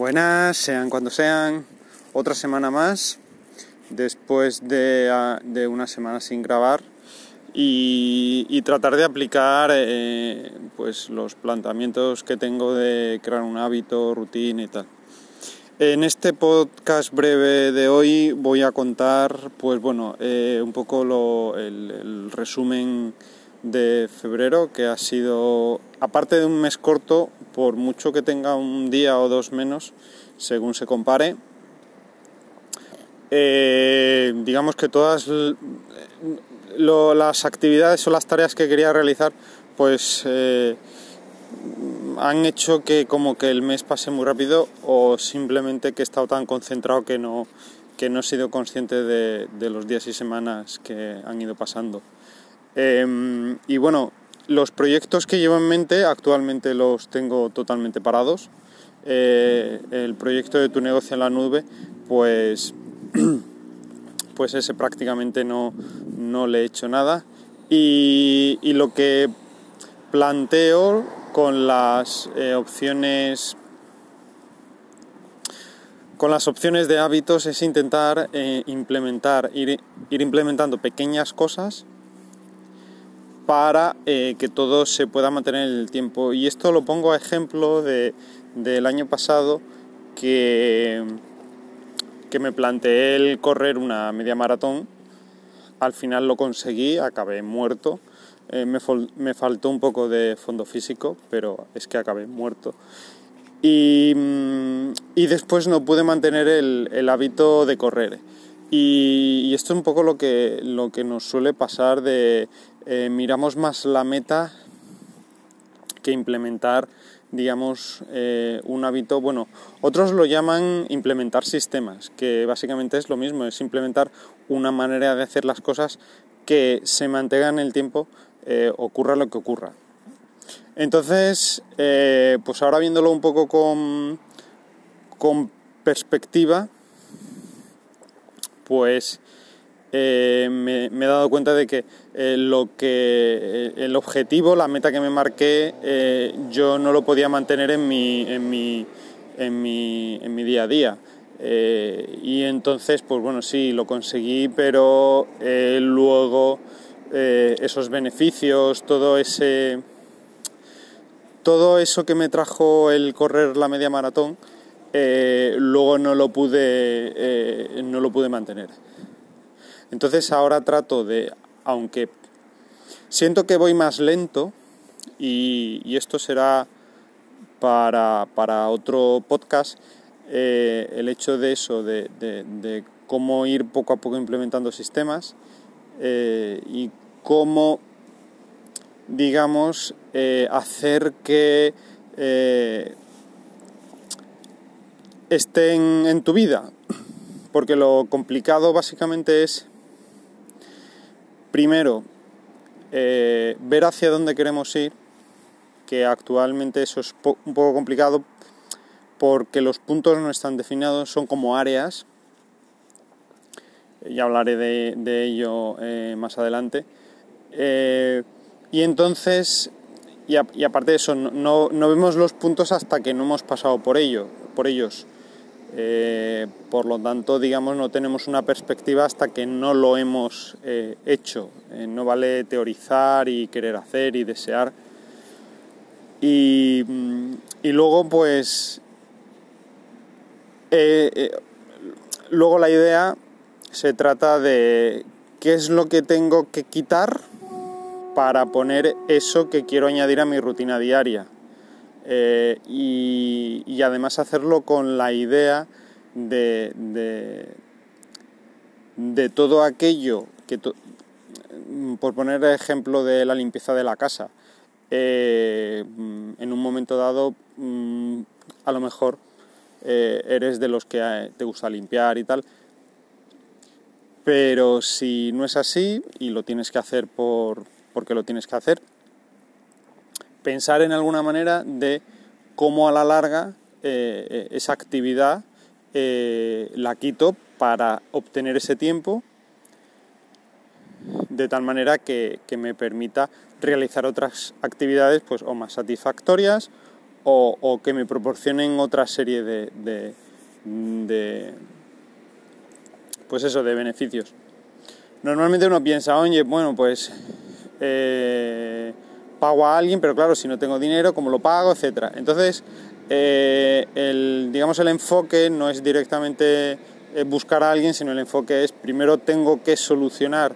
Buenas, sean cuando sean, otra semana más, después de, ah, de una semana sin grabar y, y tratar de aplicar eh, pues los planteamientos que tengo de crear un hábito, rutina y tal. En este podcast breve de hoy voy a contar, pues bueno, eh, un poco lo, el, el resumen de febrero, que ha sido, aparte de un mes corto, por mucho que tenga un día o dos menos, según se compare, eh, digamos que todas las actividades o las tareas que quería realizar, pues eh, han hecho que como que el mes pase muy rápido o simplemente que he estado tan concentrado que no, que no he sido consciente de los días y semanas que han ido pasando. Eh, y bueno, los proyectos que llevo en mente actualmente los tengo totalmente parados. Eh, el proyecto de tu negocio en la nube, pues, pues ese prácticamente no, no le he hecho nada. Y, y lo que planteo con las eh, opciones con las opciones de hábitos es intentar eh, implementar, ir, ir implementando pequeñas cosas para eh, que todo se pueda mantener en el tiempo. Y esto lo pongo a ejemplo de, del año pasado que, que me planteé el correr una media maratón. Al final lo conseguí, acabé muerto. Eh, me, me, faltó un poco de fondo físico, pero es que acabé muerto. Y, y después no pude mantener el, el hábito de correr. Y, esto es un poco lo que, lo que nos suele pasar de eh, miramos más la meta que implementar, digamos, eh, un hábito. Bueno, otros lo llaman implementar sistemas, que básicamente es lo mismo, es implementar una manera de hacer las cosas que se mantenga en el tiempo, eh, ocurra lo que ocurra. Entonces, eh, pues ahora viéndolo un poco con, con perspectiva, pues me, he dado cuenta de que eh, lo que eh, el objetivo, la meta que me marqué, yo no lo podía mantener en mi, en mi, en mi, en mi día a día. Y entonces, pues bueno, sí, lo conseguí, pero luego esos beneficios, todo ese todo eso que me trajo el correr la media maratón, luego no lo pude no lo pude mantener. Entonces ahora trato de, aunque siento que voy más lento, y, y esto será para, para otro podcast, eh, el hecho de eso, de, de, cómo ir poco a poco implementando sistemas eh, y cómo, digamos, eh, hacer que eh, estén en tu vida. Porque lo complicado básicamente es Primero, eh, ver hacia dónde queremos ir, que actualmente eso es po un poco complicado porque los puntos no están definidos, son como áreas. Ya hablaré de, de ello eh, más adelante. Eh, y entonces, y, aparte de eso, no, no, vemos los puntos hasta que no hemos pasado por ello, por ellos. Eh, por lo tanto, digamos, no tenemos una perspectiva hasta que no lo hemos eh, hecho. Eh, no vale teorizar y querer hacer y desear. Y, mm, y luego, pues, luego la idea se trata de qué es lo que tengo que quitar para poner eso que quiero añadir a mi rutina diaria. Eh, y, además hacerlo con la idea de, de, todo aquello que, to, por poner ejemplo de la limpieza de la casa, eh, en un momento dado, mm, a lo mejor eh, eres de los que te gusta limpiar y tal, pero si no es así y lo tienes que hacer por, porque lo tienes que hacer, pensar en alguna manera de cómo a la larga eh, esa actividad eh, la quito para obtener ese tiempo de tal manera que, que, me permita realizar otras actividades pues o más satisfactorias o, que me proporcionen otra serie de, de, pues eso, de beneficios. Normalmente uno piensa, oye, bueno, pues eh, pago a alguien, pero claro, si no tengo dinero, ¿cómo lo pago? etcétera. Entonces, eh, el, digamos, el enfoque no es directamente eh, buscar a alguien, sino el enfoque es primero tengo que solucionar,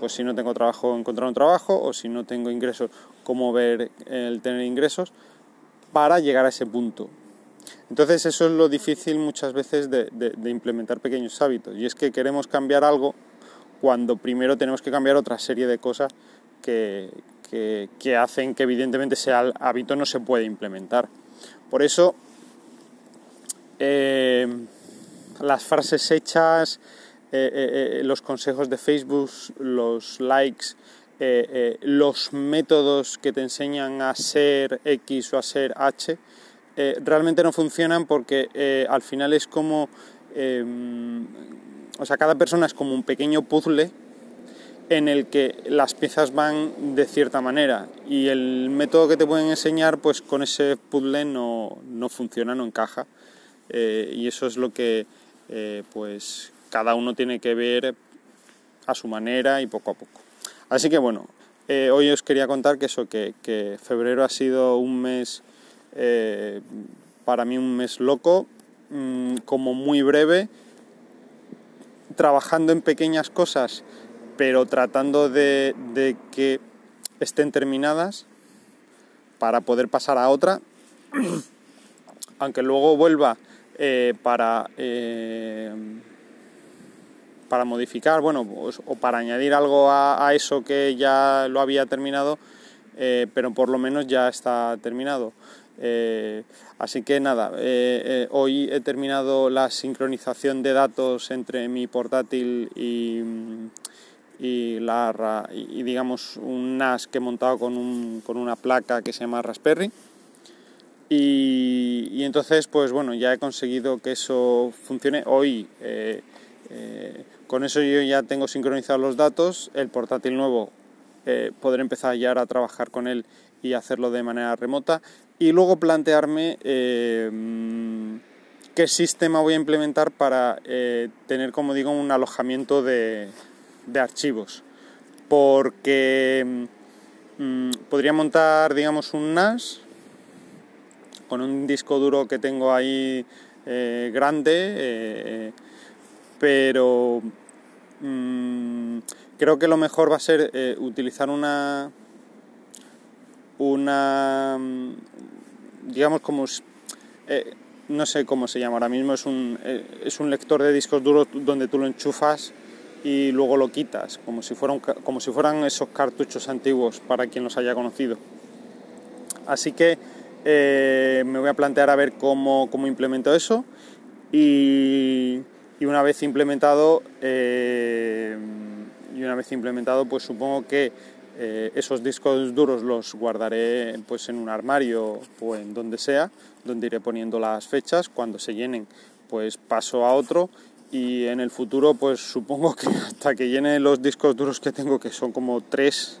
pues si no tengo trabajo, encontrar un trabajo, o si no tengo ingresos, cómo ver el tener ingresos, para llegar a ese punto. Entonces eso es lo difícil muchas veces de, implementar pequeños hábitos, y es que queremos cambiar algo cuando primero tenemos que cambiar otra serie de cosas que, que, hacen que evidentemente ese hábito no se puede implementar. Por eso eh, las frases hechas, eh, eh, los consejos de Facebook, los likes, los métodos que te enseñan a ser X o a ser H, realmente no funcionan porque al final es como, o sea, cada persona es como un pequeño puzzle en el que las piezas van de cierta manera y el método que te pueden enseñar pues con ese puzzle no, funciona, no encaja eh, y eso es lo que eh, pues cada uno tiene que ver a su manera y poco a poco. Así que bueno, eh, hoy os quería contar que eso, que, que febrero ha sido un mes, para mí un mes loco, mm, como muy breve, trabajando en pequeñas cosas pero tratando de, que estén terminadas para poder pasar a otra, aunque luego vuelva eh, para, eh, para modificar, bueno, pues, o para añadir algo a, eso que ya lo había terminado, eh, pero por lo menos ya está terminado. así que nada, hoy he terminado la sincronización de datos entre mi portátil y, y, la, y digamos un NAS que he montado con, un, con una placa que se llama Raspberry. Y, y, entonces, pues bueno, ya he conseguido que eso funcione. Hoy, eh, eh, con eso yo ya tengo sincronizados los datos. El portátil nuevo, eh, podré empezar ya a trabajar con él y hacerlo de manera remota. Y luego plantearme qué sistema voy a implementar para tener, como digo, un alojamiento de, de archivos, porque mm, podría montar, digamos, un NAS con un disco duro que tengo ahí eh, grande, eh, pero mm, creo que lo mejor va a ser eh, utilizar una una mm, digamos como no sé cómo se llama ahora mismo es un, es un lector de discos duros donde tú lo enchufas y luego lo quitas, como si, fuera como si fueran esos cartuchos antiguos para quien los haya conocido. Así que eh, me voy a plantear a ver cómo, cómo implemento eso y, y una vez implementado eh, y una vez implementado pues supongo que eh, esos discos duros los guardaré pues en un armario o en donde sea donde iré poniendo las fechas cuando se llenen pues paso a otro y en el futuro pues supongo que hasta que llene los discos duros que tengo que son como tres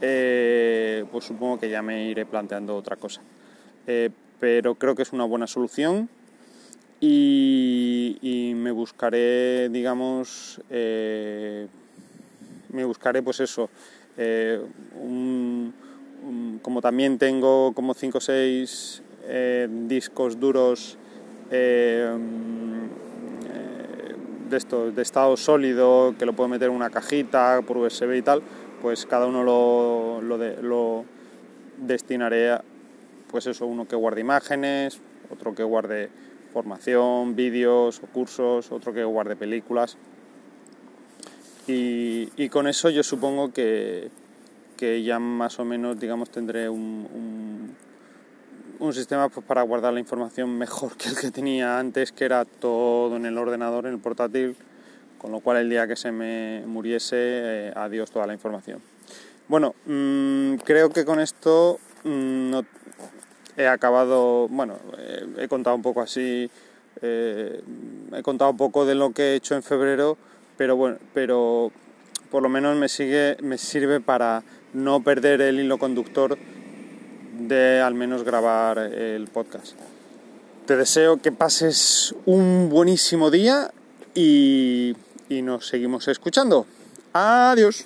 eh, pues supongo que ya me iré planteando otra cosa. Eh, pero creo que es una buena solución y, me buscaré digamos eh, me buscaré pues eso como también tengo como 5 o 6 discos duros de esto, de estado sólido, que lo puedo meter en una cajita por USB y tal, pues cada uno lo, lo, lo destinaré a, pues eso, uno que guarde imágenes, otro que guarde formación, vídeos o cursos, otro que guarde películas. Y, y con eso yo supongo que, que, ya más o menos, digamos, tendré un sistema pues, para guardar la información mejor que el que tenía antes, que era todo en el ordenador, en el portátil, con lo cual el día que se me muriese, eh, adiós toda la información. Bueno, mm, creo que con esto mm, no, he acabado, bueno, eh, he contado un poco así, eh, he contado un poco de lo que he hecho en febrero, pero bueno, pero por lo menos me sigue, me sirve para no perder el hilo conductor de al menos grabar el podcast. Te deseo que pases un buenísimo día y, y nos seguimos escuchando. Adiós.